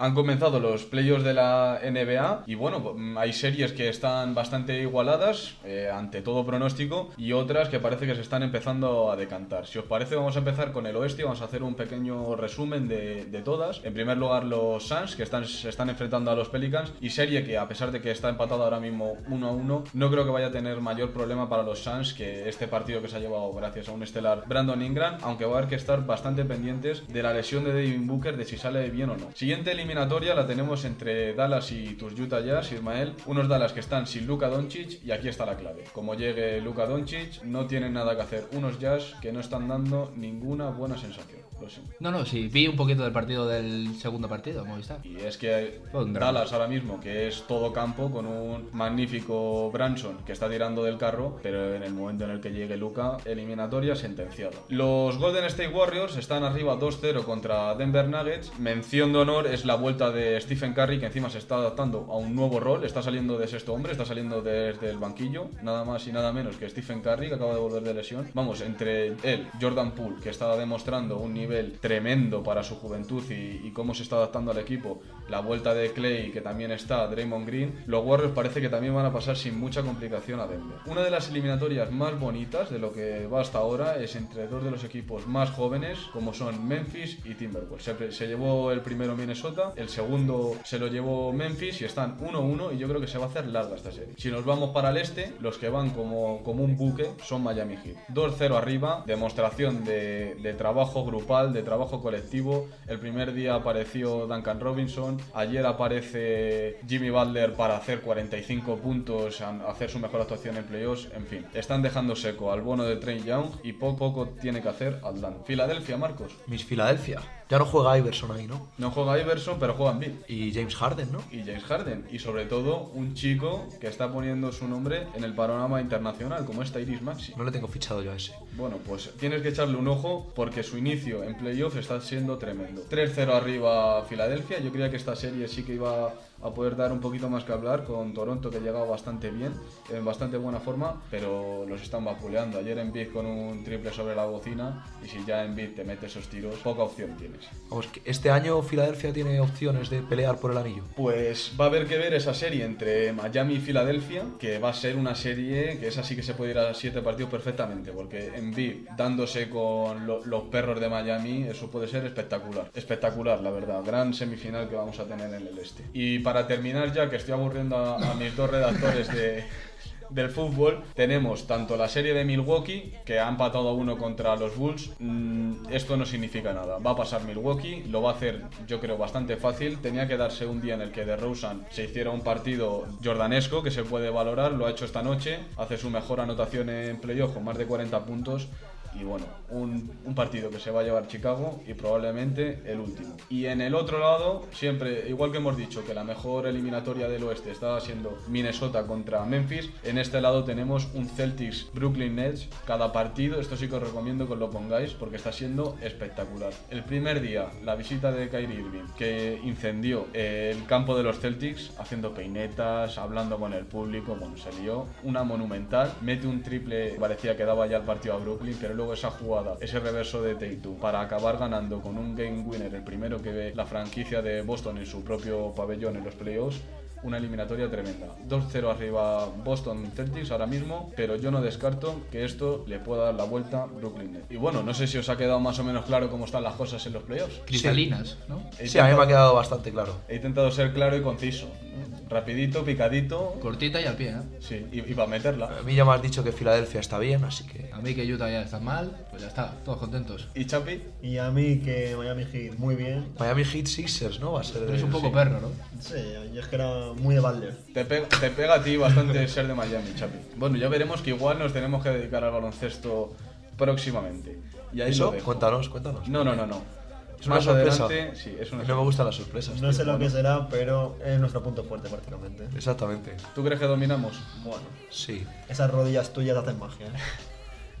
Speaker 1: Han comenzado los playoffs de la NBA y bueno, hay series que están bastante igualadas eh, ante todo pronóstico y otras que parece que se están empezando a decantar. Si os parece vamos a empezar con el oeste y vamos a hacer un pequeño resumen de, todas. En primer lugar los Suns que están, se están enfrentando a los Pelicans y serie que a pesar de que está empatado ahora mismo 1 a 1, no creo que vaya a tener mayor problema para los Suns que este partido que se ha llevado gracias a un estelar Brandon Ingram, aunque va a haber que estar bastante pendientes de la lesión de Devin Booker de si sale bien o no. Siguiente eliminatoria eliminatoria la tenemos entre Dallas y tus Utah Jazz, Ismael. Unos Dallas que están sin Luka Doncic y aquí está la clave. Como llegue Luka Doncic, no tienen nada que hacer. Unos Jazz que no están dando ninguna buena sensación. Lo siento.
Speaker 3: No, no, sí, vi un poquito del partido del segundo partido, Movistar.
Speaker 1: Y es que
Speaker 3: drama.
Speaker 1: Dallas ahora mismo, que es todo campo, con un magnífico Branson que está tirando del carro, pero en el momento en el que llegue Luca, eliminatoria sentenciada. Los Golden State Warriors están arriba 2-0 contra Denver Nuggets. Mención de honor es la vuelta de Stephen Curry, que encima se está adaptando a un nuevo rol, está saliendo de sexto hombre, está saliendo desde el banquillo, nada más y nada menos que Stephen Curry, que acaba de volver de lesión. Vamos, entre él, Jordan Poole, que está demostrando un nivel tremendo para su juventud y, cómo se está adaptando al equipo, la vuelta de Clay, que también está, Draymond Green, los Warriors parece que también van a pasar sin mucha complicación a Denver. Una de las eliminatorias más bonitas de lo que va hasta ahora es entre dos de los equipos más jóvenes, como son Memphis y Timberwolves. Se, llevó el primero Minnesota, el segundo se lo llevó Memphis y están 1-1 y yo creo que se va a hacer larga esta serie. Si nos vamos para el este, los que van como, como un buque son Miami Heat. 2-0 arriba, demostración de, de trabajo grupal, de trabajo colectivo. El primer día apareció Duncan Robinson, ayer aparece Jimmy Butler para hacer 45 puntos, hacer su mejor actuación en playoffs, en fin. Están dejando seco al bono de Trey Young y poco, poco tiene que hacer Atlanta. Filadelfia, Marcos.
Speaker 2: Miss Filadelfia. Ya no juega Iverson ahí, ¿no?
Speaker 1: No juega Iverson, pero juega Embiid.
Speaker 2: Y James Harden, ¿no?
Speaker 1: y James Harden. Y sobre todo, un chico que está poniendo su nombre en el panorama internacional, como es Tyrese Maxi.
Speaker 2: No le tengo fichado yo a ese.
Speaker 1: Bueno, pues tienes que echarle un ojo porque su inicio en playoff está siendo tremendo. 3-0 arriba Filadelfia. Yo creía que esta serie sí que iba a poder dar un poquito más que hablar con Toronto que ha llegado bastante bien, en bastante buena forma, pero los están vapuleando. Ayer Embiid con un triple sobre la bocina y si ya Embiid te mete esos tiros, poca opción tienes.
Speaker 2: Este año Filadelfia tiene opciones de pelear por el anillo.
Speaker 1: Pues va a haber que ver esa serie entre Miami y Filadelfia, que va a ser una serie que esa sí que se puede ir a siete partidos perfectamente, porque Embiid dándose con lo- los perros de Miami, eso puede ser espectacular. Espectacular, la verdad. Gran semifinal que vamos a tener en el este. Y para terminar ya, que estoy aburriendo a mis dos redactores de, del fútbol tenemos tanto la serie de Milwaukee, que ha empatado uno contra los Bulls. Mm, esto no significa nada. Va a pasar Milwaukee, lo va a hacer yo creo bastante fácil. Tenía que darse un día en el que de Rosen se hiciera un partido jordanesco que se puede valorar. Lo ha hecho esta noche. Hace su mejor anotación en playoff con más de 40 puntos. Y bueno, un, partido que se va a llevar Chicago y probablemente el último. Y en el otro lado, siempre, igual que hemos dicho que la mejor eliminatoria del oeste estaba siendo Minnesota contra Memphis, en este lado tenemos un Celtics Brooklyn Nets. Cada partido, esto sí que os recomiendo que os lo pongáis porque está siendo espectacular. El primer día, la visita de Kyrie Irving, que incendió el campo de los Celtics haciendo peinetas, hablando con el público, bueno, se lió una monumental, mete un triple, parecía que daba ya el partido a Brooklyn, pero luego esa jugada, ese reverso de Tatum para acabar ganando con un game winner, el primero que ve la franquicia de Boston en su propio pabellón en los playoffs, una eliminatoria tremenda. 2-0 arriba Boston Celtics ahora mismo, pero yo no descarto que esto le pueda dar la vuelta a Brooklyn Nets. Y bueno, no sé si os ha quedado más o menos claro cómo están las cosas en los playoffs.
Speaker 3: Cristalinas, ¿no?
Speaker 1: He
Speaker 2: Sí, a mí me ha quedado bastante claro.
Speaker 1: He intentado ser claro y conciso. ¿no? Rapidito, picadito.
Speaker 3: Cortita y al pie, ¿eh?
Speaker 1: Sí, y, y para meterla.
Speaker 2: A mí ya me has dicho que Filadelfia está bien, así que...
Speaker 3: A mí que Utah ya está mal, pues ya está, todos contentos.
Speaker 1: ¿Y Chapi?
Speaker 4: Y a mí que Miami Heat muy bien.
Speaker 2: Miami Heat Sixers, ¿no? Va a ser...
Speaker 3: Eres un poco
Speaker 2: sí.
Speaker 3: perro, ¿no?
Speaker 4: Sí, yo es que era muy de Butler.
Speaker 1: Te pega, te pega a ti bastante ser de Miami, Chapi. Bueno, ya veremos que igual nos tenemos que dedicar al baloncesto próximamente. Y ahí lo
Speaker 2: ¿Eso?
Speaker 1: dejo.
Speaker 2: Cuéntanos, cuéntanos.
Speaker 1: No, no, no, no.
Speaker 2: Es una
Speaker 1: Más
Speaker 2: sorpresa.
Speaker 1: adelante, sí, es una
Speaker 2: No me gustan las sorpresas.
Speaker 4: No
Speaker 2: tío.
Speaker 4: sé lo que será, pero es nuestro punto fuerte prácticamente.
Speaker 2: Exactamente.
Speaker 1: ¿Tú crees que dominamos?
Speaker 4: Bueno,
Speaker 2: Sí.
Speaker 4: esas rodillas tuyas hacen magia. ¿eh?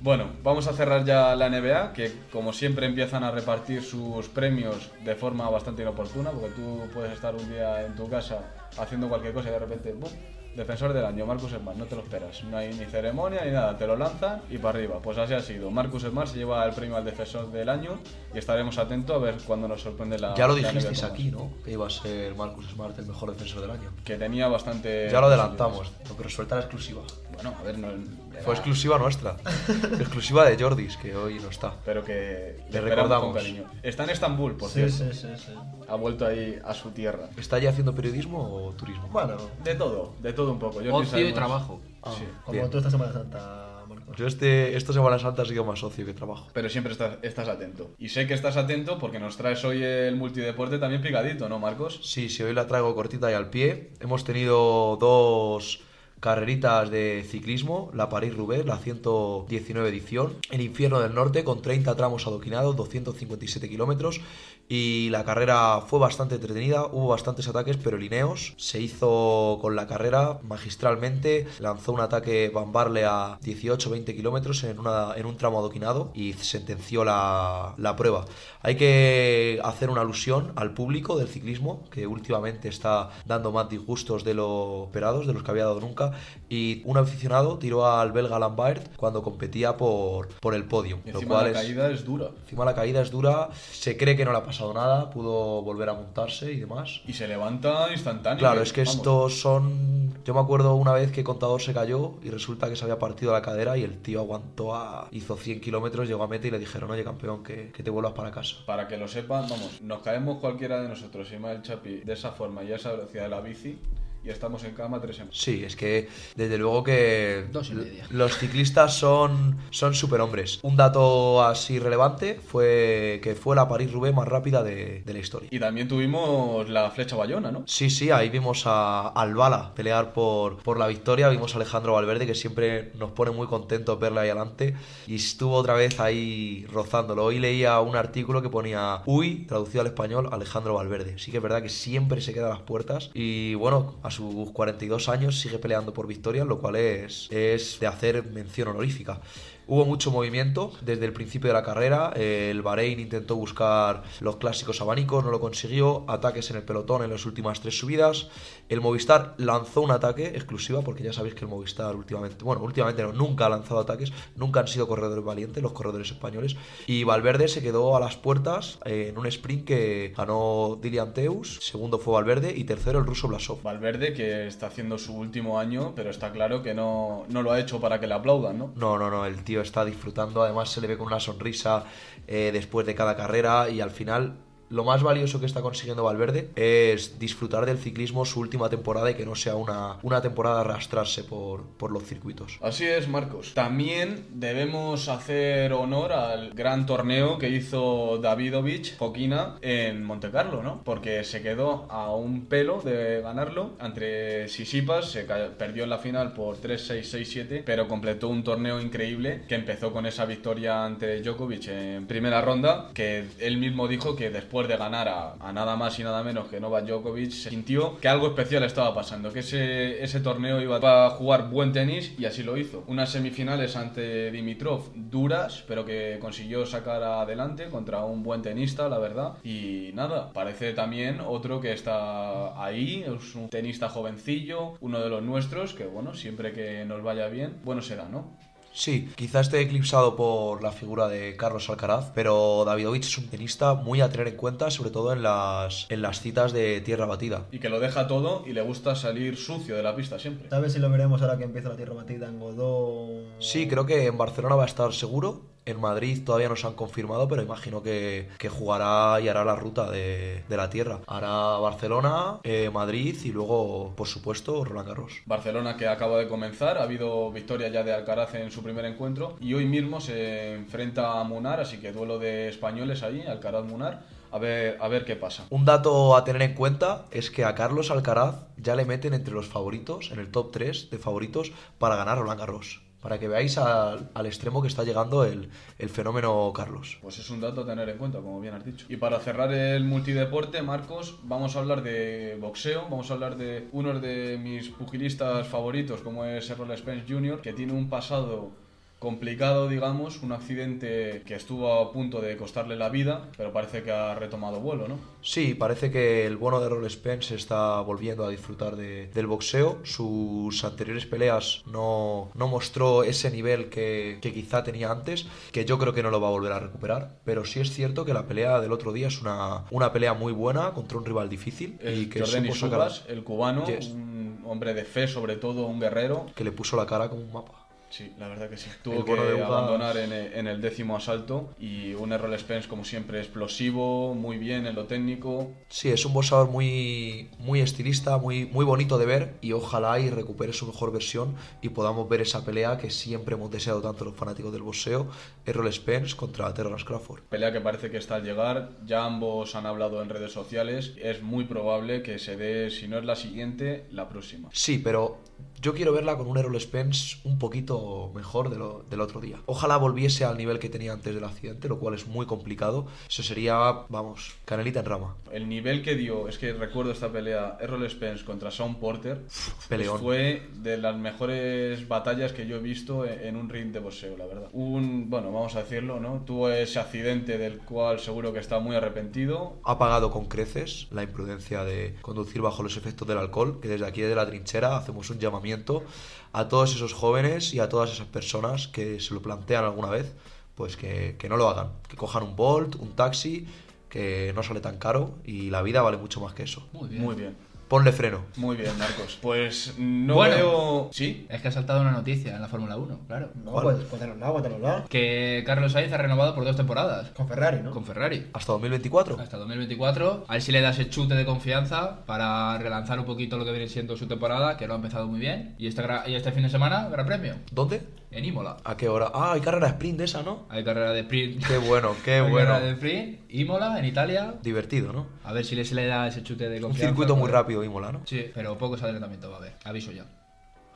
Speaker 1: Bueno, vamos a cerrar ya la NBA, que como siempre empiezan a repartir sus premios de forma bastante inoportuna, porque tú puedes estar un día en tu casa haciendo cualquier cosa y de repente, ¡bum! Defensor del año, Marcus Smart, no te lo esperas. No hay ni ceremonia ni nada, te lo lanzan y para arriba. Pues así ha sido. Marcus Smart se lleva el premio al defensor del año y estaremos atentos a ver cuándo nos sorprende la.
Speaker 2: Ya lo dijisteis aquí. ¿no? Que iba a ser Marcus Smart el mejor defensor del año.
Speaker 1: Que tenía bastante.
Speaker 2: Ya lo adelantamos, pero suelta la exclusiva.
Speaker 1: Bueno, a ver, no.
Speaker 2: Fue exclusiva nuestra. exclusiva de Jordis, que hoy no está.
Speaker 1: Pero que
Speaker 2: Le recordamos.
Speaker 1: con cariño. Está en Estambul, por
Speaker 4: Sí,
Speaker 1: cierto.
Speaker 4: sí, sí, sí.
Speaker 1: Ha vuelto ahí a su tierra.
Speaker 2: ¿Está allí haciendo periodismo o turismo?
Speaker 4: Bueno,
Speaker 1: De todo, de todo un poco. Yo
Speaker 3: Ocio y trabajo.
Speaker 2: Ah,
Speaker 1: Sí.
Speaker 4: como
Speaker 2: bien.
Speaker 4: tú esta Semana Santa, Marcos.
Speaker 2: Yo este, esta Semana Santa ha sido más socio que trabajo.
Speaker 1: Pero siempre estás, estás atento. Y sé que estás atento porque nos traes hoy el multideporte también picadito, ¿no, Marcos?
Speaker 2: Sí, sí, hoy la traigo cortita y al pie. Hemos tenido dos carreritas de ciclismo, la París-Roubaix, la 119 edición, el Infierno del Norte con 30 tramos adoquinados, 257 kilómetros y la carrera fue bastante entretenida, hubo bastantes ataques, pero Lineos se hizo con la carrera magistralmente, lanzó un ataque Van Barle a 18-20 kilómetros en, una- en un tramo adoquinado y sentenció la, la prueba. Hay que hacer una alusión al público del ciclismo, que últimamente está dando más disgustos de lo esperados, de los que había dado nunca, y un aficionado tiró al belga Lambert cuando competía por, por el podio.
Speaker 1: Y
Speaker 2: lo
Speaker 1: encima
Speaker 2: cual
Speaker 1: la
Speaker 2: es-
Speaker 1: caída es dura.
Speaker 2: Encima la caída es dura, se cree que no le ha pasado nada, pudo volver a montarse y demás.
Speaker 1: Y se levanta instantáneo.
Speaker 2: Claro, es que
Speaker 1: vamos.
Speaker 2: estos son... Yo me acuerdo una vez que Contador se cayó y resulta que se había partido la cadera y el tío aguantó a... hizo 100 kilómetros, llegó a meta y le dijeron, oye campeón, que, que te vuelvas para casa.
Speaker 1: Para que lo sepan, vamos, nos caemos cualquiera de nosotros, el Chapi, de esa forma y a esa velocidad de la bici y estamos en cama tres semanas.
Speaker 2: Sí, es que desde luego que
Speaker 3: Dos y media.
Speaker 2: los ciclistas son, son superhombres. Un dato así relevante fue que fue la París-Roubaix más rápida de, de la historia.
Speaker 1: Y también tuvimos la flecha bayona, ¿no?
Speaker 2: Sí, sí, ahí vimos a Albala pelear por, por la victoria, vimos a Alejandro Valverde que siempre nos pone muy contentos verle ahí adelante y estuvo otra vez ahí rozándolo. Hoy leía un artículo que ponía Uy, traducido al español, Alejandro Valverde. Sí que es verdad que siempre se queda a las puertas y bueno, a sus 42 años sigue peleando por victorias, lo cual es, es de hacer mención honorífica. Hubo mucho movimiento desde el principio de la carrera. El Bahrein intentó buscar los clásicos abanicos, no lo consiguió. Ataques en el pelotón en las últimas tres subidas. El Movistar lanzó un ataque exclusiva, porque ya sabéis que el Movistar últimamente, bueno, últimamente no, nunca ha lanzado ataques, nunca han sido corredores valientes los corredores españoles. Y Valverde se quedó a las puertas eh, en un sprint que ganó Dilian Teus, segundo fue Valverde y tercero el ruso Blasov.
Speaker 1: Valverde, que está haciendo su último año, pero está claro que no, no lo ha hecho para que le aplaudan, ¿no?
Speaker 2: No, no, no, el tío está disfrutando, además se le ve con una sonrisa eh, después de cada carrera y al final lo más valioso que está consiguiendo Valverde es disfrutar del ciclismo su última temporada y que no sea una, una temporada arrastrarse por, por los circuitos.
Speaker 1: Así es, Marcos. También debemos hacer honor al gran torneo que hizo Davidovich Fokina en Montecarlo, ¿no? Porque se quedó a un pelo de ganarlo entre Sisipas, se perdió en la final por 3-6-6-7, pero completó un torneo increíble que empezó con esa victoria ante Djokovic en primera ronda, que él mismo dijo que después de ganar a, nada más y nada menos que Novak Djokovic, sintió que algo especial estaba pasando, que ese, ese torneo iba a jugar buen tenis y así lo hizo. Unas semifinales ante Dimitrov duras, pero que consiguió sacar adelante contra un buen tenista, la verdad. Y nada, parece también otro que está ahí, es un tenista jovencillo, uno de los nuestros, que bueno, siempre que nos vaya bien, bueno será, ¿no?
Speaker 2: Sí, quizá esté eclipsado por la figura de Carlos Alcaraz, pero Davidovich es un tenista muy a tener en cuenta, sobre todo en las, en las citas de tierra batida.
Speaker 1: Y que lo deja todo y le gusta salir sucio de la pista siempre.
Speaker 4: ¿Sabes si lo veremos ahora que empieza la tierra batida en Godó?
Speaker 2: Sí, creo que en Barcelona va a estar seguro. En Madrid todavía no se han confirmado, pero imagino que, que jugará y hará la ruta de, de la tierra. Hará Barcelona, eh, Madrid y luego, por supuesto, Roland Garros.
Speaker 1: Barcelona que acaba de comenzar, ha habido victoria ya de Alcaraz en su primer encuentro y hoy mismo se enfrenta a Munar, así que duelo de españoles ahí, Alcaraz-Munar, a ver, a ver qué pasa.
Speaker 2: Un dato a tener en cuenta es que a Carlos Alcaraz ya le meten entre los favoritos, en el top 3 de favoritos, para ganar Roland Garros. Para que veáis al, extremo que está llegando el, el fenómeno Carlos.
Speaker 1: Pues es un dato a tener en cuenta, como bien has dicho. Y para cerrar el multideporte, Marcos, vamos a hablar de boxeo, vamos a hablar de uno de mis pugilistas favoritos, como es Errol Spence Jr., que tiene un pasado complicado, digamos, un accidente que estuvo a punto de costarle la vida, pero parece que ha retomado vuelo, ¿no?
Speaker 2: Sí, parece que el bueno de Errol Spence está volviendo a disfrutar de- del boxeo. Sus anteriores peleas no, no mostró ese nivel que, que quizá tenía antes, que yo creo que no lo va a volver a recuperar. Pero sí es cierto que la pelea del otro día es una, una pelea muy buena contra un rival difícil y
Speaker 1: El
Speaker 2: que,
Speaker 1: Jordan
Speaker 2: supo sacar-
Speaker 1: Isubas, el cubano,
Speaker 2: Yes.
Speaker 1: un hombre de fe, sobre todo un guerrero.
Speaker 2: que le puso la cara como un mapa.
Speaker 1: Sí, la verdad que sí. Tuvo que
Speaker 2: de
Speaker 1: abandonar en, e- en el décimo asalto y un Errol Spence, como siempre, explosivo, muy bien en lo técnico.
Speaker 2: Sí, es un boxeador muy, muy estilista, muy, muy bonito de ver y ojalá y recupere su mejor versión y podamos ver esa pelea que siempre hemos deseado tanto los fanáticos del boxeo, Errol Spence contra Terrence Crawford.
Speaker 1: Pelea que parece que está al llegar, ya ambos han hablado en redes sociales, es muy probable que se dé, si no es la siguiente, la próxima.
Speaker 2: Sí, pero yo quiero verla con un Errol Spence un poquito mejor de lo, del otro día. Ojalá volviese al nivel que tenía antes del accidente, lo cual es muy complicado. Eso sería, vamos, canelita en rama.
Speaker 1: El nivel que dio, es que recuerdo esta pelea, Errol Spence contra Sean Porter,
Speaker 2: peleón.
Speaker 1: fue de las mejores batallas que yo he visto en en un ring de boxeo, la verdad. Un, bueno, vamos a decirlo, ¿no? Tuvo ese accidente del cual seguro que está muy arrepentido.
Speaker 2: ha pagado con creces la imprudencia de conducir bajo los efectos del alcohol, que desde aquí desde la trinchera hacemos un llamamiento a todos esos jóvenes y a todas esas personas que se lo plantean alguna vez, pues que, que no lo hagan, que cojan un Bolt, un taxi, que no sale tan caro y la vida vale mucho más que eso.
Speaker 3: Muy bien.
Speaker 1: Muy bien.
Speaker 2: Ponle freno.
Speaker 1: Muy bien, Marcos. Pues no
Speaker 3: Bueno.
Speaker 1: veo... ¿Sí?
Speaker 3: Es que ha saltado una noticia en la Fórmula 1, claro.
Speaker 4: No,
Speaker 2: ¿Cuál?
Speaker 4: pues cuéntanosla, cuéntanosla.
Speaker 3: Que Carlos Sainz ha renovado por dos temporadas
Speaker 4: Con Ferrari, ¿no?
Speaker 3: con Ferrari.
Speaker 2: Hasta 2024.
Speaker 3: Hasta 2024. A ver si le da ese chute de confianza para relanzar un poquito lo que viene siendo su temporada, que lo ha empezado muy bien. Y este, gra- y este fin de semana, Gran Premio,
Speaker 2: ¿Dónde?
Speaker 3: En Imola.
Speaker 2: ¿A qué hora? Ah, hay carrera sprint de esa, ¿no?
Speaker 3: Hay carrera de sprint.
Speaker 2: Qué bueno, qué
Speaker 3: Hay
Speaker 2: bueno.
Speaker 3: carrera de sprint, Imola, en Italia.
Speaker 2: Divertido, ¿no?
Speaker 3: A ver si le, se le da ese chute de
Speaker 2: Un
Speaker 3: confianza.
Speaker 2: circuito muy
Speaker 3: Joder.
Speaker 2: rápido, Imola, ¿no?
Speaker 3: Sí, pero pocos adelantamientos va a haber. Aviso ya.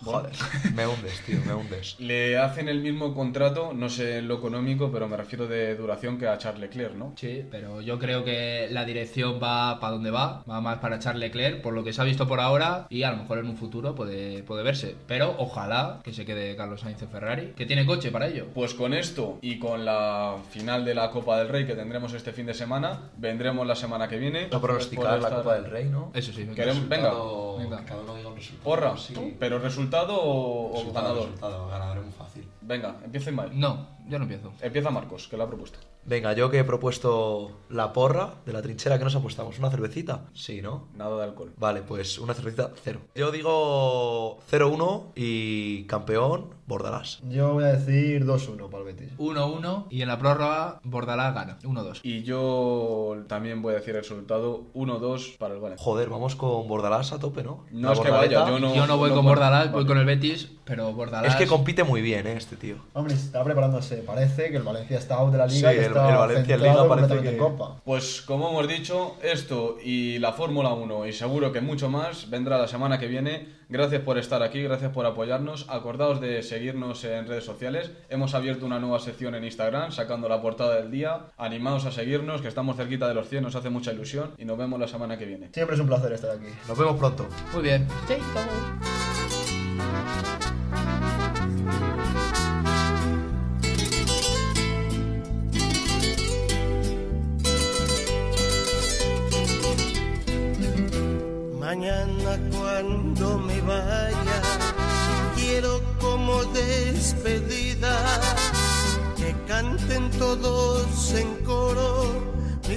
Speaker 2: Joder, me hundes, tío, me hundes.
Speaker 1: Le hacen el mismo contrato, no sé en lo económico, pero me refiero de duración que a Charles Leclerc, ¿no?
Speaker 3: Sí, pero yo creo que la dirección va para donde va, va más para Charles Leclerc, por lo que se ha visto por ahora, y a lo mejor en un futuro puede, puede verse. Pero ojalá que se quede Carlos Sainz en Ferrari, que tiene coche para ello.
Speaker 1: Pues con esto y con la final de la Copa del Rey que tendremos este fin de semana, vendremos la semana que viene.
Speaker 2: No pronosticar la
Speaker 1: estar-
Speaker 2: Copa del Rey, ¿no?
Speaker 3: Eso sí, venga.
Speaker 1: Queremos- venga,
Speaker 3: Venga.
Speaker 2: Cada uno diga un resultado.
Speaker 1: porra,
Speaker 2: Sí.
Speaker 1: pero resultado o, o
Speaker 2: Resultado,
Speaker 1: ganador.
Speaker 2: resultado, ganador es muy fácil.
Speaker 1: Venga, empieza Ismael.
Speaker 3: No, yo no empiezo.
Speaker 1: Empieza Marcos, que lo ha propuesto.
Speaker 2: Venga, yo que he propuesto la porra de la trinchera, que nos apostamos? ¿Una cervecita? Sí, ¿no?
Speaker 1: Nada de alcohol.
Speaker 2: Vale, pues una cervecita, cero. Yo digo 0-1 y campeón, Bordalás.
Speaker 4: Yo voy a decir 2-1 para el Betis.
Speaker 3: 1-1 y en la prórroga Bordalás gana. 1-2.
Speaker 1: Y yo también voy a decir el resultado 1-2 para el Valencia.
Speaker 2: Joder, vamos con Bordalás a tope, ¿no?
Speaker 1: No
Speaker 2: La
Speaker 1: es que
Speaker 2: Bordaleta.
Speaker 1: vaya, yo no-
Speaker 3: yo no voy con Bordalás, voy con el Betis, pero Bordalás...
Speaker 2: Es que compite muy bien, ¿eh? Este tío.
Speaker 4: Hombre, está preparándose. Parece que el Valencia está out de la liga
Speaker 2: Sí,
Speaker 4: y
Speaker 2: el-
Speaker 4: está
Speaker 2: el Valencia Liga parece que-
Speaker 4: en Copa.
Speaker 1: Pues como hemos dicho, esto y la Fórmula 1 y seguro que mucho más vendrá la semana que viene. Gracias por estar aquí, gracias por apoyarnos. Acordaos de seguirnos en redes sociales. Hemos abierto una nueva sección en Instagram sacando la portada del día. Animaos a seguirnos, que estamos cerquita de los 100, nos hace mucha ilusión y nos vemos la semana que viene.
Speaker 4: Siempre es un placer estar aquí.
Speaker 2: Nos vemos pronto.
Speaker 3: Muy bien.
Speaker 7: Mañana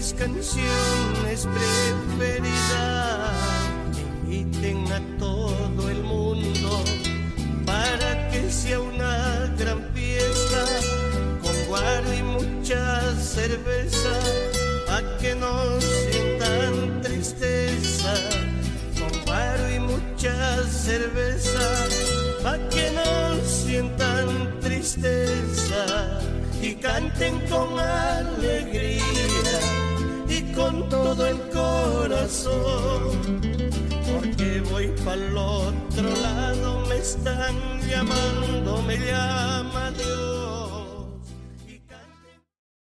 Speaker 7: mis canciones preferidas. Inviten a todo el mundo para que sea una gran fiesta. Con guaro y mucha cerveza para que no sientan tristeza. Con guaro y mucha cerveza para que no sientan tristeza. Y canten con alegría el corazón porque voy para el otro lado me están llamando me llama Dios